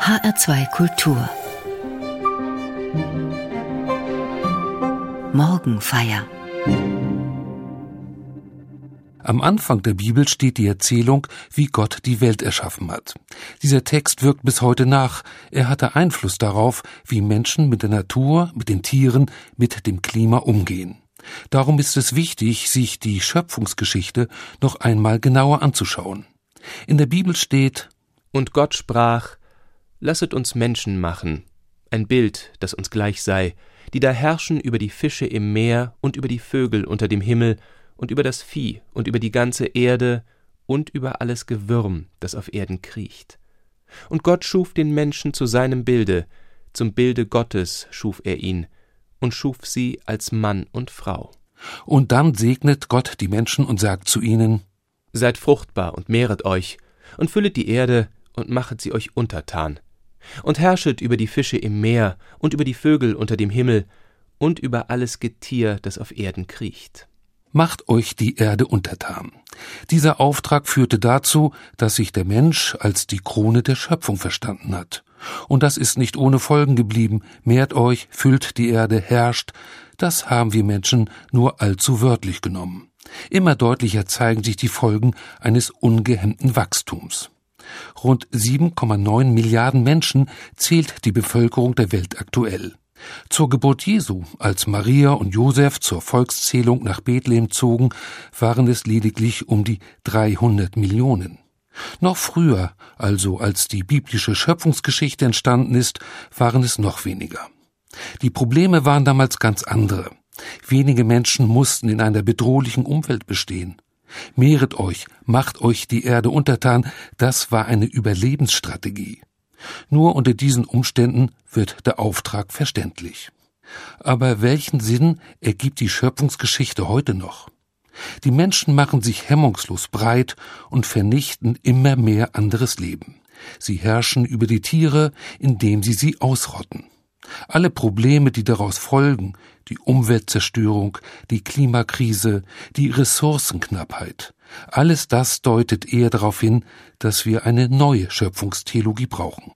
HR2 Kultur Morgenfeier Am Anfang der Bibel steht die Erzählung, wie Gott die Welt erschaffen hat. Dieser Text wirkt bis heute nach. Er hatte Einfluss darauf, wie Menschen mit der Natur, mit den Tieren, mit dem Klima umgehen. Darum ist es wichtig, sich die Schöpfungsgeschichte noch einmal genauer anzuschauen. In der Bibel steht Und Gott sprach Lasset uns Menschen machen, ein Bild, das uns gleich sei, die da herrschen über die Fische im Meer und über die Vögel unter dem Himmel und über das Vieh und über die ganze Erde und über alles Gewürm, das auf Erden kriecht. Und Gott schuf den Menschen zu seinem Bilde, zum Bilde Gottes schuf er ihn, und schuf sie als Mann und Frau. Und dann segnet Gott die Menschen und sagt zu ihnen Seid fruchtbar und mehret euch, und füllet die Erde und machet sie euch untertan, und herrschet über die Fische im Meer und über die Vögel unter dem Himmel und über alles Getier, das auf Erden kriecht. Macht euch die Erde untertan. Dieser Auftrag führte dazu, dass sich der Mensch als die Krone der Schöpfung verstanden hat. Und das ist nicht ohne Folgen geblieben. Mehrt euch, füllt die Erde, herrscht. Das haben wir Menschen nur allzu wörtlich genommen. Immer deutlicher zeigen sich die Folgen eines ungehemmten Wachstums. Rund 7,9 Milliarden Menschen zählt die Bevölkerung der Welt aktuell. Zur Geburt Jesu, als Maria und Josef zur Volkszählung nach Bethlehem zogen, waren es lediglich um die 300 Millionen. Noch früher, also als die biblische Schöpfungsgeschichte entstanden ist, waren es noch weniger. Die Probleme waren damals ganz andere. Wenige Menschen mussten in einer bedrohlichen Umwelt bestehen. Mehret euch, macht euch die Erde untertan, das war eine Überlebensstrategie. Nur unter diesen Umständen wird der Auftrag verständlich. Aber welchen Sinn ergibt die Schöpfungsgeschichte heute noch? Die Menschen machen sich hemmungslos breit und vernichten immer mehr anderes Leben. Sie herrschen über die Tiere, indem sie sie ausrotten. Alle Probleme, die daraus folgen, die Umweltzerstörung, die Klimakrise, die Ressourcenknappheit, alles das deutet eher darauf hin, dass wir eine neue Schöpfungstheologie brauchen.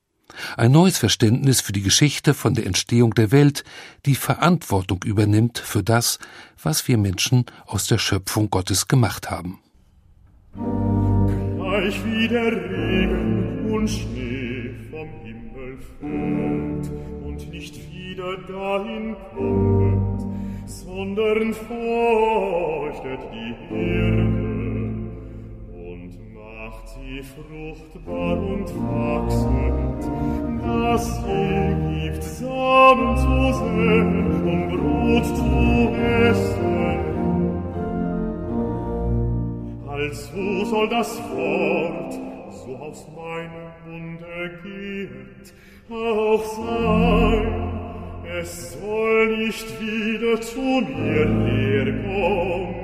Ein neues Verständnis für die Geschichte von der Entstehung der Welt, die Verantwortung übernimmt für das, was wir Menschen aus der Schöpfung Gottes gemacht haben. Gleich wie der Regen und Schnee vom Himmel fällt und nicht wieder dahin kommt, sondern feuchtet die Erde und macht sie fruchtbar und wachsend, dass sie gibt Samen zu säen um Brot zu essen. Also soll das Wort, so aus meinem Munde geht, auch sein, es soll nicht wieder zu mir herkommen,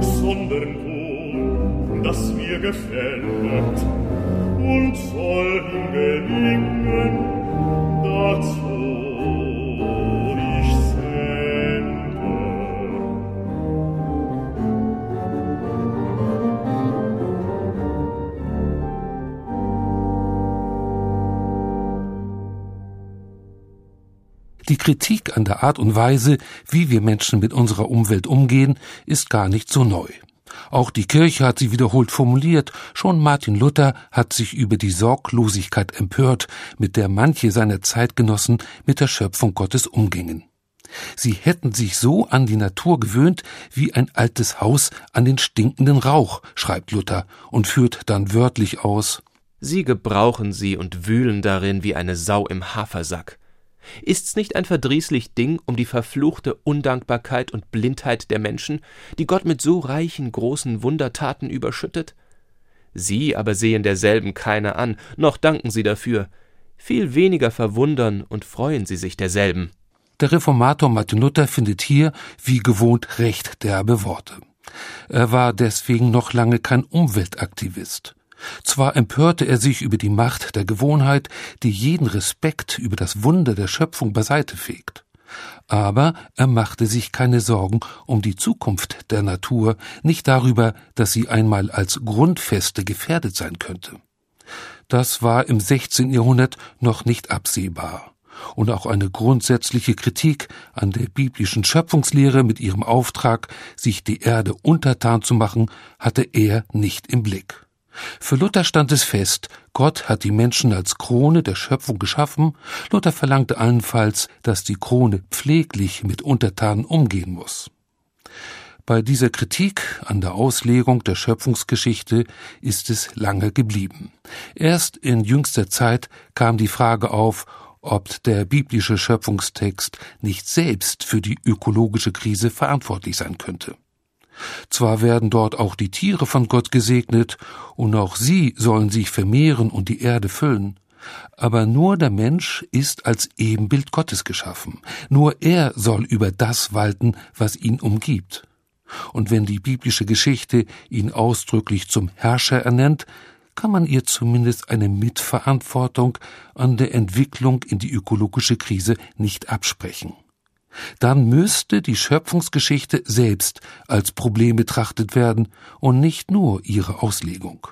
sondern wohl, das mir gefällt und soll ihm gelingen, dazu Die Kritik an der Art und Weise, wie wir Menschen mit unserer Umwelt umgehen, ist gar nicht so neu. Auch die Kirche hat sie wiederholt formuliert, schon Martin Luther hat sich über die Sorglosigkeit empört, mit der manche seiner Zeitgenossen mit der Schöpfung Gottes umgingen. Sie hätten sich so an die Natur gewöhnt wie ein altes Haus an den stinkenden Rauch, schreibt Luther und führt dann wörtlich aus Sie gebrauchen sie und wühlen darin wie eine Sau im Hafersack. Ist's nicht ein verdrießlich Ding um die verfluchte Undankbarkeit und Blindheit der Menschen, die Gott mit so reichen großen Wundertaten überschüttet? Sie aber sehen derselben keine an, noch danken sie dafür. Viel weniger verwundern und freuen sie sich derselben. Der Reformator Martin Luther findet hier, wie gewohnt, recht derbe Worte. Er war deswegen noch lange kein Umweltaktivist. Zwar empörte er sich über die Macht der Gewohnheit, die jeden Respekt über das Wunder der Schöpfung beiseite fegt. Aber er machte sich keine Sorgen um die Zukunft der Natur, nicht darüber, dass sie einmal als Grundfeste gefährdet sein könnte. Das war im 16. Jahrhundert noch nicht absehbar. Und auch eine grundsätzliche Kritik an der biblischen Schöpfungslehre mit ihrem Auftrag, sich die Erde untertan zu machen, hatte er nicht im Blick. Für Luther stand es fest, Gott hat die Menschen als Krone der Schöpfung geschaffen. Luther verlangte allenfalls, dass die Krone pfleglich mit Untertanen umgehen muss. Bei dieser Kritik an der Auslegung der Schöpfungsgeschichte ist es lange geblieben. Erst in jüngster Zeit kam die Frage auf, ob der biblische Schöpfungstext nicht selbst für die ökologische Krise verantwortlich sein könnte. Zwar werden dort auch die Tiere von Gott gesegnet, und auch sie sollen sich vermehren und die Erde füllen, aber nur der Mensch ist als Ebenbild Gottes geschaffen, nur er soll über das walten, was ihn umgibt. Und wenn die biblische Geschichte ihn ausdrücklich zum Herrscher ernennt, kann man ihr zumindest eine Mitverantwortung an der Entwicklung in die ökologische Krise nicht absprechen dann müsste die Schöpfungsgeschichte selbst als Problem betrachtet werden und nicht nur ihre Auslegung.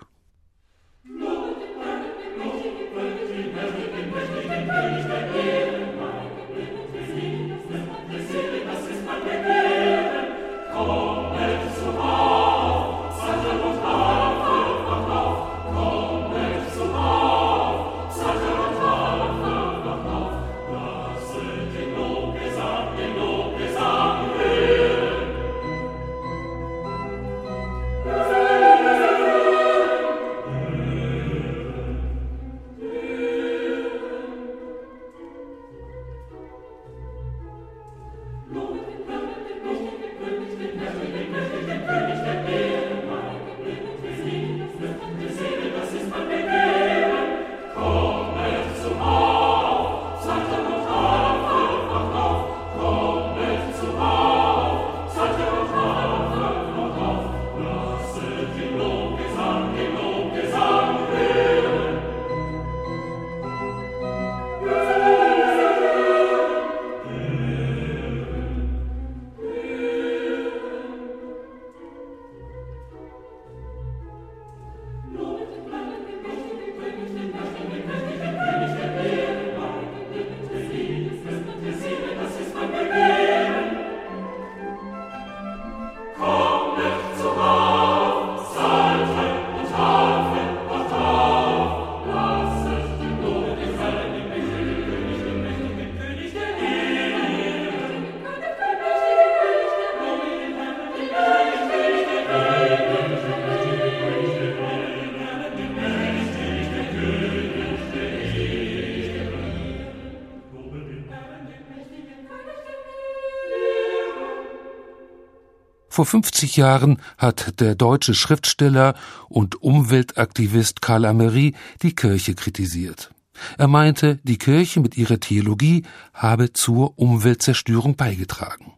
Vor 50 Jahren hat der deutsche Schriftsteller und Umweltaktivist Karl Amery die Kirche kritisiert. Er meinte, die Kirche mit ihrer Theologie habe zur Umweltzerstörung beigetragen.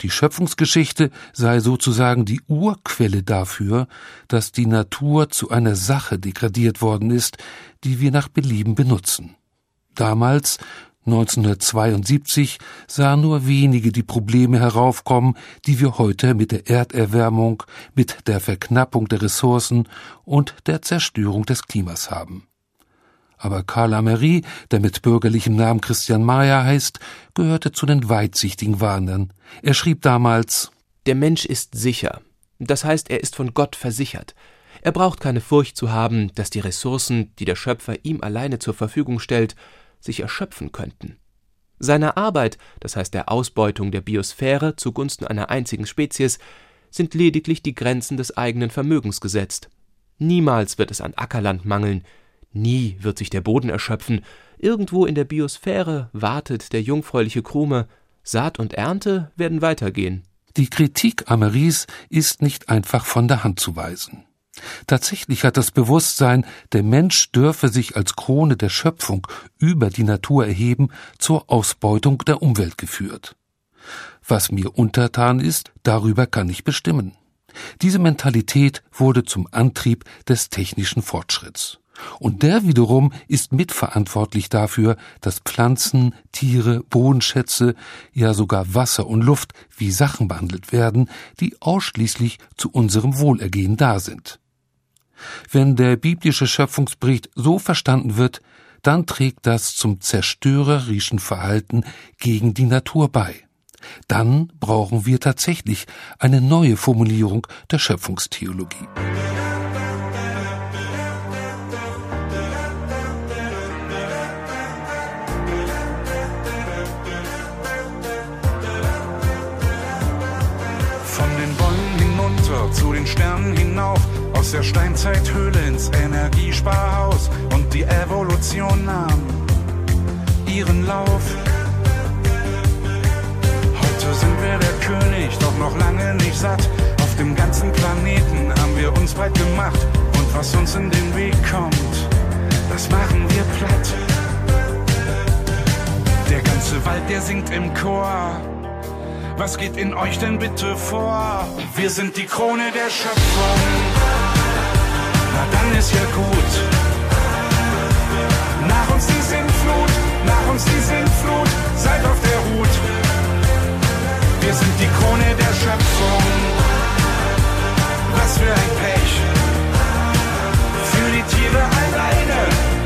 Die Schöpfungsgeschichte sei sozusagen die Urquelle dafür, dass die Natur zu einer Sache degradiert worden ist, die wir nach Belieben benutzen. Damals 1972 sahen nur wenige die Probleme heraufkommen, die wir heute mit der Erderwärmung, mit der Verknappung der Ressourcen und der Zerstörung des Klimas haben. Aber Karl Amery, der mit bürgerlichem Namen Christian Mayer heißt, gehörte zu den weitsichtigen Warnern. Er schrieb damals Der Mensch ist sicher. Das heißt, er ist von Gott versichert. Er braucht keine Furcht zu haben, dass die Ressourcen, die der Schöpfer ihm alleine zur Verfügung stellt, sich erschöpfen könnten. Seiner Arbeit, das heißt der Ausbeutung der Biosphäre zugunsten einer einzigen Spezies, sind lediglich die Grenzen des eigenen Vermögens gesetzt. Niemals wird es an Ackerland mangeln, nie wird sich der Boden erschöpfen, irgendwo in der Biosphäre wartet der jungfräuliche Krume, Saat und Ernte werden weitergehen. Die Kritik Ameris ist nicht einfach von der Hand zu weisen. Tatsächlich hat das Bewusstsein, der Mensch dürfe sich als Krone der Schöpfung über die Natur erheben, zur Ausbeutung der Umwelt geführt. Was mir untertan ist, darüber kann ich bestimmen. Diese Mentalität wurde zum Antrieb des technischen Fortschritts. Und der wiederum ist mitverantwortlich dafür, dass Pflanzen, Tiere, Bodenschätze, ja sogar Wasser und Luft wie Sachen behandelt werden, die ausschließlich zu unserem Wohlergehen da sind. Wenn der biblische Schöpfungsbericht so verstanden wird, dann trägt das zum zerstörerischen Verhalten gegen die Natur bei. Dann brauchen wir tatsächlich eine neue Formulierung der Schöpfungstheologie. Aus der Steinzeithöhle ins Energiesparhaus und die Evolution nahm ihren Lauf. Heute sind wir der König, doch noch lange nicht satt. Auf dem ganzen Planeten haben wir uns breit gemacht und was uns in den Weg kommt, das machen wir platt. Der ganze Wald, der singt im Chor. Was geht in euch denn bitte vor? Wir sind die Krone der Schöpfung. Na dann ist ja gut. Nach uns die Sintflut, nach uns die Sintflut, seid auf der Hut. Wir sind die Krone der Schöpfung. Was für ein Pech. Für die Tiere alleine,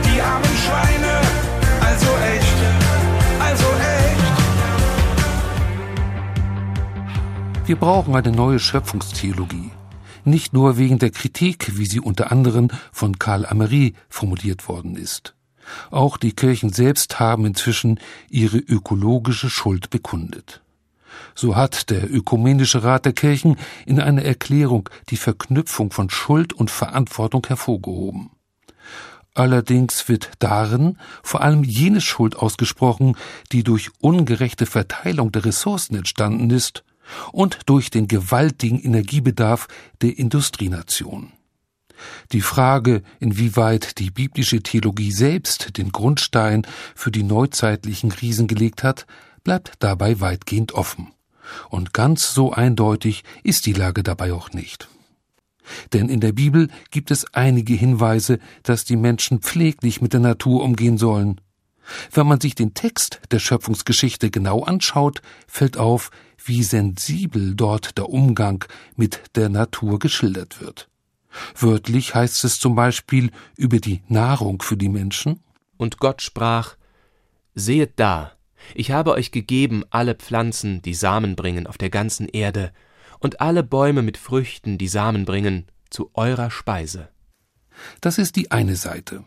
die armen Schweine. Also echt, also echt. Wir brauchen eine neue Schöpfungstheologie. Nicht nur wegen der Kritik, wie sie unter anderem von Karl Amery formuliert worden ist. Auch die Kirchen selbst haben inzwischen ihre ökologische Schuld bekundet. So hat der Ökumenische Rat der Kirchen in einer Erklärung die Verknüpfung von Schuld und Verantwortung hervorgehoben. Allerdings wird darin vor allem jene Schuld ausgesprochen, die durch ungerechte Verteilung der Ressourcen entstanden ist und durch den gewaltigen Energiebedarf der Industrienation. Die Frage, inwieweit die biblische Theologie selbst den Grundstein für die neuzeitlichen Krisen gelegt hat, bleibt dabei weitgehend offen. Und ganz so eindeutig ist die Lage dabei auch nicht. Denn in der Bibel gibt es einige Hinweise, dass die Menschen pfleglich mit der Natur umgehen sollen. Wenn man sich den Text der Schöpfungsgeschichte genau anschaut, fällt auf, wie sensibel dort der Umgang mit der Natur geschildert wird. Wörtlich heißt es zum Beispiel über die Nahrung für die Menschen. Und Gott sprach, Sehet da, ich habe euch gegeben alle Pflanzen, die Samen bringen auf der ganzen Erde, und alle Bäume mit Früchten, die Samen bringen, zu eurer Speise. Das ist die eine Seite.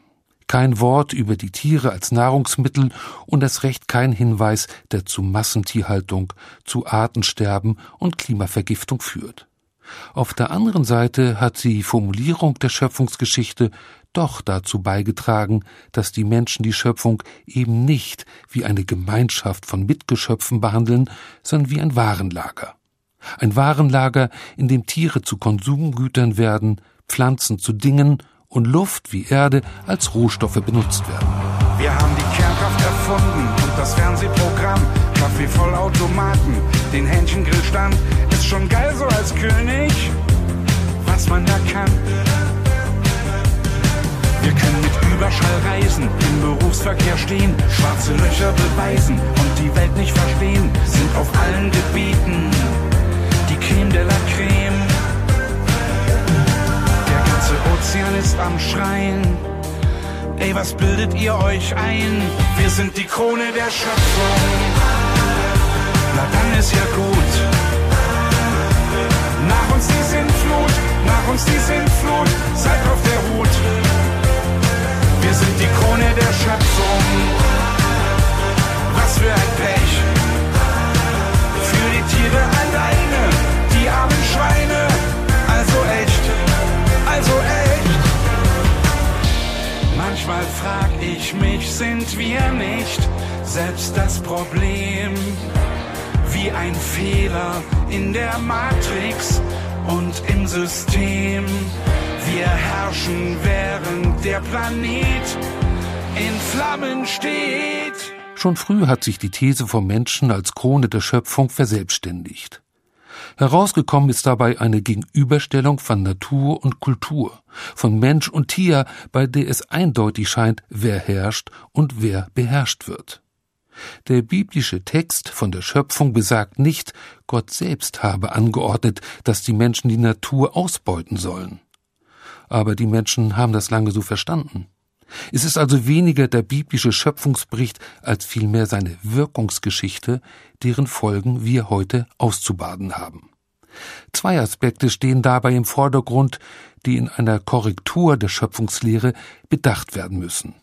Kein Wort über die Tiere als Nahrungsmittel und das Recht kein Hinweis, der zu Massentierhaltung, zu Artensterben und Klimavergiftung führt. Auf der anderen Seite hat die Formulierung der Schöpfungsgeschichte doch dazu beigetragen, dass die Menschen die Schöpfung eben nicht wie eine Gemeinschaft von Mitgeschöpfen behandeln, sondern wie ein Warenlager. Ein Warenlager, in dem Tiere zu Konsumgütern werden, Pflanzen zu Dingen und Luft wie Erde als Rohstoffe benutzt werden. Wir haben die Kernkraft erfunden und das Fernsehprogramm. Kaffee Vollautomaten, den Hähnchengrillstand. Ist schon geil so als König, was man da kann. Wir können mit Überschall reisen, im Berufsverkehr stehen, schwarze Löcher beweisen und die Welt nicht verstehen. Sind auf allen Gebieten die Creme de la Creme. Ozean ist am Schreien. Ey, was bildet ihr euch ein? Wir sind die Krone der Schöpfung. Na dann ist ja gut. Nach uns die Sintflut, nach uns die Sintflut, seid auf der Hut. Wir sind die Krone der Schöpfung. Was für ein Pech. Für die Tiere alleine, die armen Schweine. Also echt, also echt. Sind wir nicht selbst das Problem? Wie ein Fehler in der Matrix und im System. Wir herrschen, während der Planet in Flammen steht. Schon früh hat sich die These vom Menschen als Krone der Schöpfung verselbstständigt. Herausgekommen ist dabei eine Gegenüberstellung von Natur und Kultur, von Mensch und Tier, bei der es eindeutig scheint, wer herrscht und wer beherrscht wird. Der biblische Text von der Schöpfung besagt nicht, Gott selbst habe angeordnet, dass die Menschen die Natur ausbeuten sollen. aber die Menschen haben das lange so verstanden. Es ist also weniger der biblische Schöpfungsbericht als vielmehr seine Wirkungsgeschichte, deren Folgen wir heute auszubaden haben. Zwei Aspekte stehen dabei im Vordergrund, die in einer Korrektur der Schöpfungslehre bedacht werden müssen.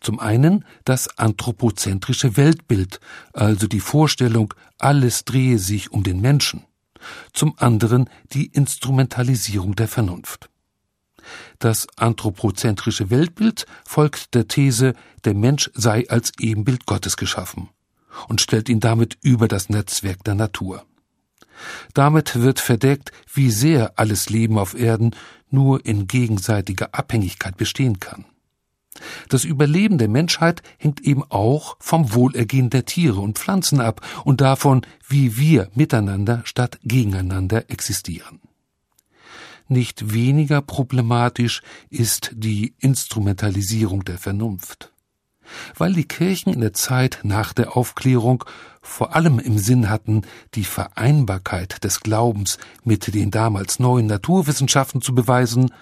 Zum einen das anthropozentrische Weltbild, also die Vorstellung, alles drehe sich um den Menschen. Zum anderen die Instrumentalisierung der Vernunft. Das anthropozentrische Weltbild folgt der These, der Mensch sei als Ebenbild Gottes geschaffen und stellt ihn damit über das Netzwerk der Natur. Damit wird verdeckt, wie sehr alles Leben auf Erden nur in gegenseitiger Abhängigkeit bestehen kann. Das Überleben der Menschheit hängt eben auch vom Wohlergehen der Tiere und Pflanzen ab und davon, wie wir miteinander statt gegeneinander existieren. Nicht weniger problematisch ist die Instrumentalisierung der Vernunft. Weil die Kirchen in der Zeit nach der Aufklärung vor allem im Sinn hatten, die Vereinbarkeit des Glaubens mit den damals neuen Naturwissenschaften zu beweisen,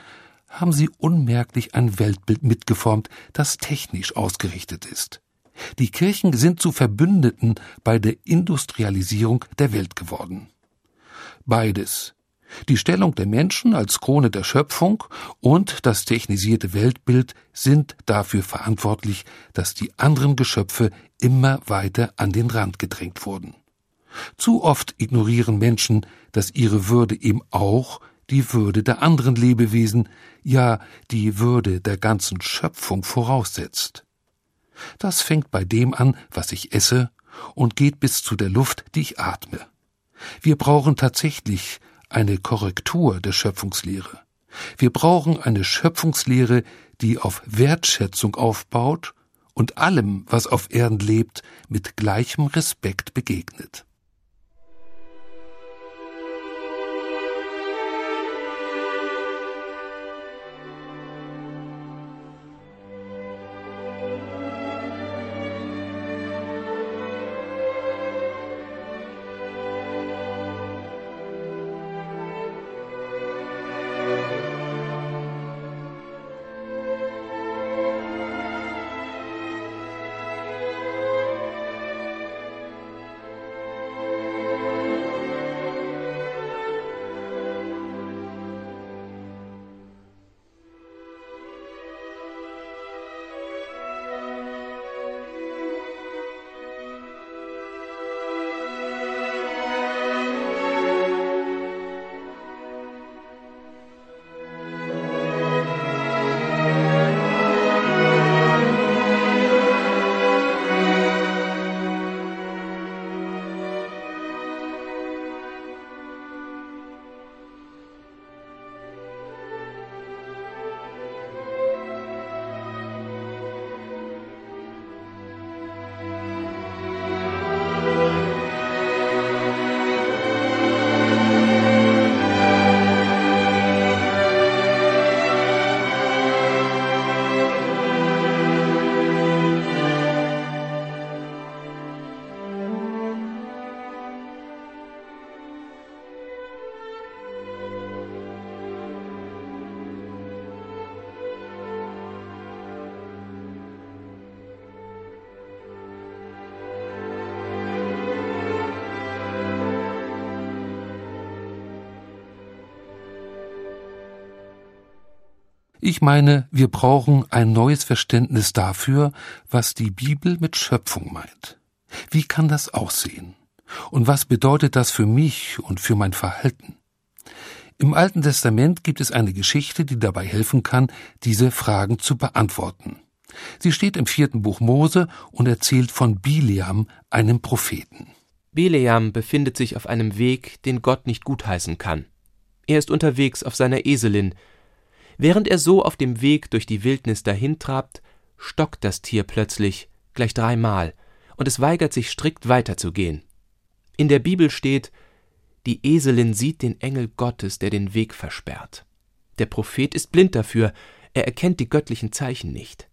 haben sie unmerklich ein Weltbild mitgeformt, das technisch ausgerichtet ist. Die Kirchen sind zu Verbündeten bei der Industrialisierung der Welt geworden. Beides, die Stellung der Menschen als Krone der Schöpfung und das technisierte Weltbild sind dafür verantwortlich, dass die anderen Geschöpfe immer weiter an den Rand gedrängt wurden. Zu oft ignorieren Menschen, dass ihre Würde eben auch die Würde der anderen Lebewesen, ja die Würde der ganzen Schöpfung voraussetzt. Das fängt bei dem an, was ich esse, und geht bis zu der Luft, die ich atme. Wir brauchen tatsächlich eine Korrektur der Schöpfungslehre. Wir brauchen eine Schöpfungslehre, die auf Wertschätzung aufbaut und allem, was auf Erden lebt, mit gleichem Respekt begegnet. Ich meine, wir brauchen ein neues Verständnis dafür, was die Bibel mit Schöpfung meint. Wie kann das aussehen? Und was bedeutet das für mich und für mein Verhalten? Im Alten Testament gibt es eine Geschichte, die dabei helfen kann, diese Fragen zu beantworten. Sie steht im vierten Buch Mose und erzählt von Bileam, einem Propheten. Bileam befindet sich auf einem Weg, den Gott nicht gutheißen kann. Er ist unterwegs auf seiner Eselin, Während er so auf dem Weg durch die Wildnis dahintrabt, stockt das Tier plötzlich, gleich dreimal, und es weigert sich strikt weiterzugehen. In der Bibel steht, die Eselin sieht den Engel Gottes, der den Weg versperrt. Der Prophet ist blind dafür, er erkennt die göttlichen Zeichen nicht.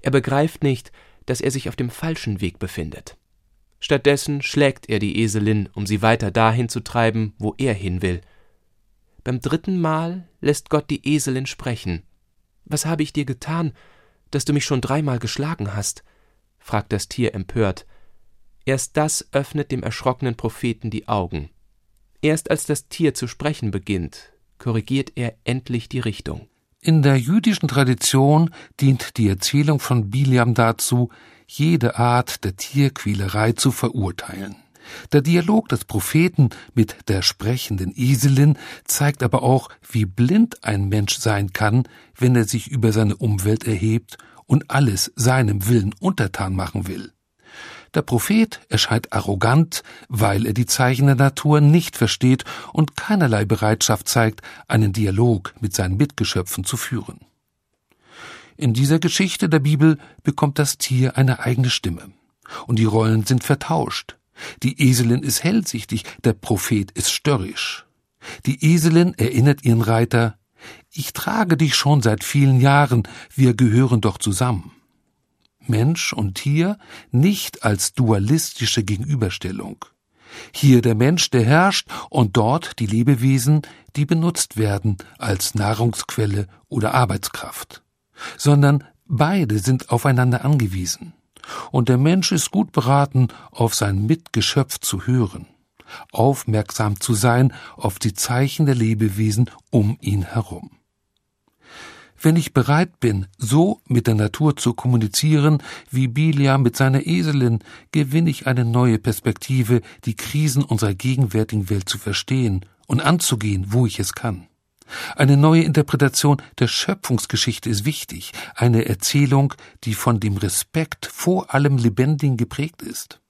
Er begreift nicht, dass er sich auf dem falschen Weg befindet. Stattdessen schlägt er die Eselin, um sie weiter dahin zu treiben, wo er hin will. Beim dritten Mal lässt Gott die Eselin sprechen. Was habe ich dir getan, dass du mich schon dreimal geschlagen hast? fragt das Tier empört. Erst das öffnet dem erschrockenen Propheten die Augen. Erst als das Tier zu sprechen beginnt, korrigiert er endlich die Richtung. In der jüdischen Tradition dient die Erzählung von Biliam dazu, jede Art der Tierquälerei zu verurteilen. Der Dialog des Propheten mit der sprechenden Eselin zeigt aber auch, wie blind ein Mensch sein kann, wenn er sich über seine Umwelt erhebt und alles seinem Willen untertan machen will. Der Prophet erscheint arrogant, weil er die Zeichen der Natur nicht versteht und keinerlei Bereitschaft zeigt, einen Dialog mit seinen Mitgeschöpfen zu führen. In dieser Geschichte der Bibel bekommt das Tier eine eigene Stimme. Und die Rollen sind vertauscht. Die Eselin ist hellsichtig, der Prophet ist störrisch. Die Eselin erinnert ihren Reiter, ich trage dich schon seit vielen Jahren, wir gehören doch zusammen. Mensch und Tier nicht als dualistische Gegenüberstellung. Hier der Mensch, der herrscht, und dort die Lebewesen, die benutzt werden als Nahrungsquelle oder Arbeitskraft. Sondern beide sind aufeinander angewiesen. Und der Mensch ist gut beraten, auf sein Mitgeschöpf zu hören, aufmerksam zu sein auf die Zeichen der Lebewesen um ihn herum. Wenn ich bereit bin, so mit der Natur zu kommunizieren, wie Bilia mit seiner Eselin, gewinne ich eine neue Perspektive, die Krisen unserer gegenwärtigen Welt zu verstehen und anzugehen, wo ich es kann. Eine neue Interpretation der Schöpfungsgeschichte ist wichtig, eine Erzählung, die von dem Respekt vor allem Lebendigen geprägt ist.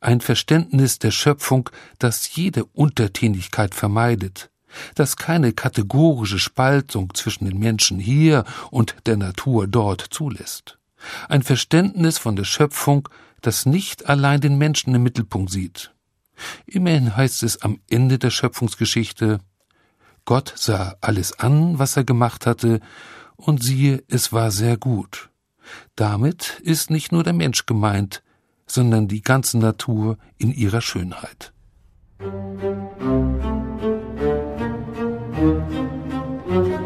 Ein Verständnis der Schöpfung, das jede Untertänigkeit vermeidet, das keine kategorische Spaltung zwischen den Menschen hier und der Natur dort zulässt. Ein Verständnis von der Schöpfung, das nicht allein den Menschen im Mittelpunkt sieht. Immerhin heißt es am Ende der Schöpfungsgeschichte, Gott sah alles an, was er gemacht hatte, und siehe, es war sehr gut. Damit ist nicht nur der Mensch gemeint, sondern die ganze Natur in ihrer Schönheit. Musik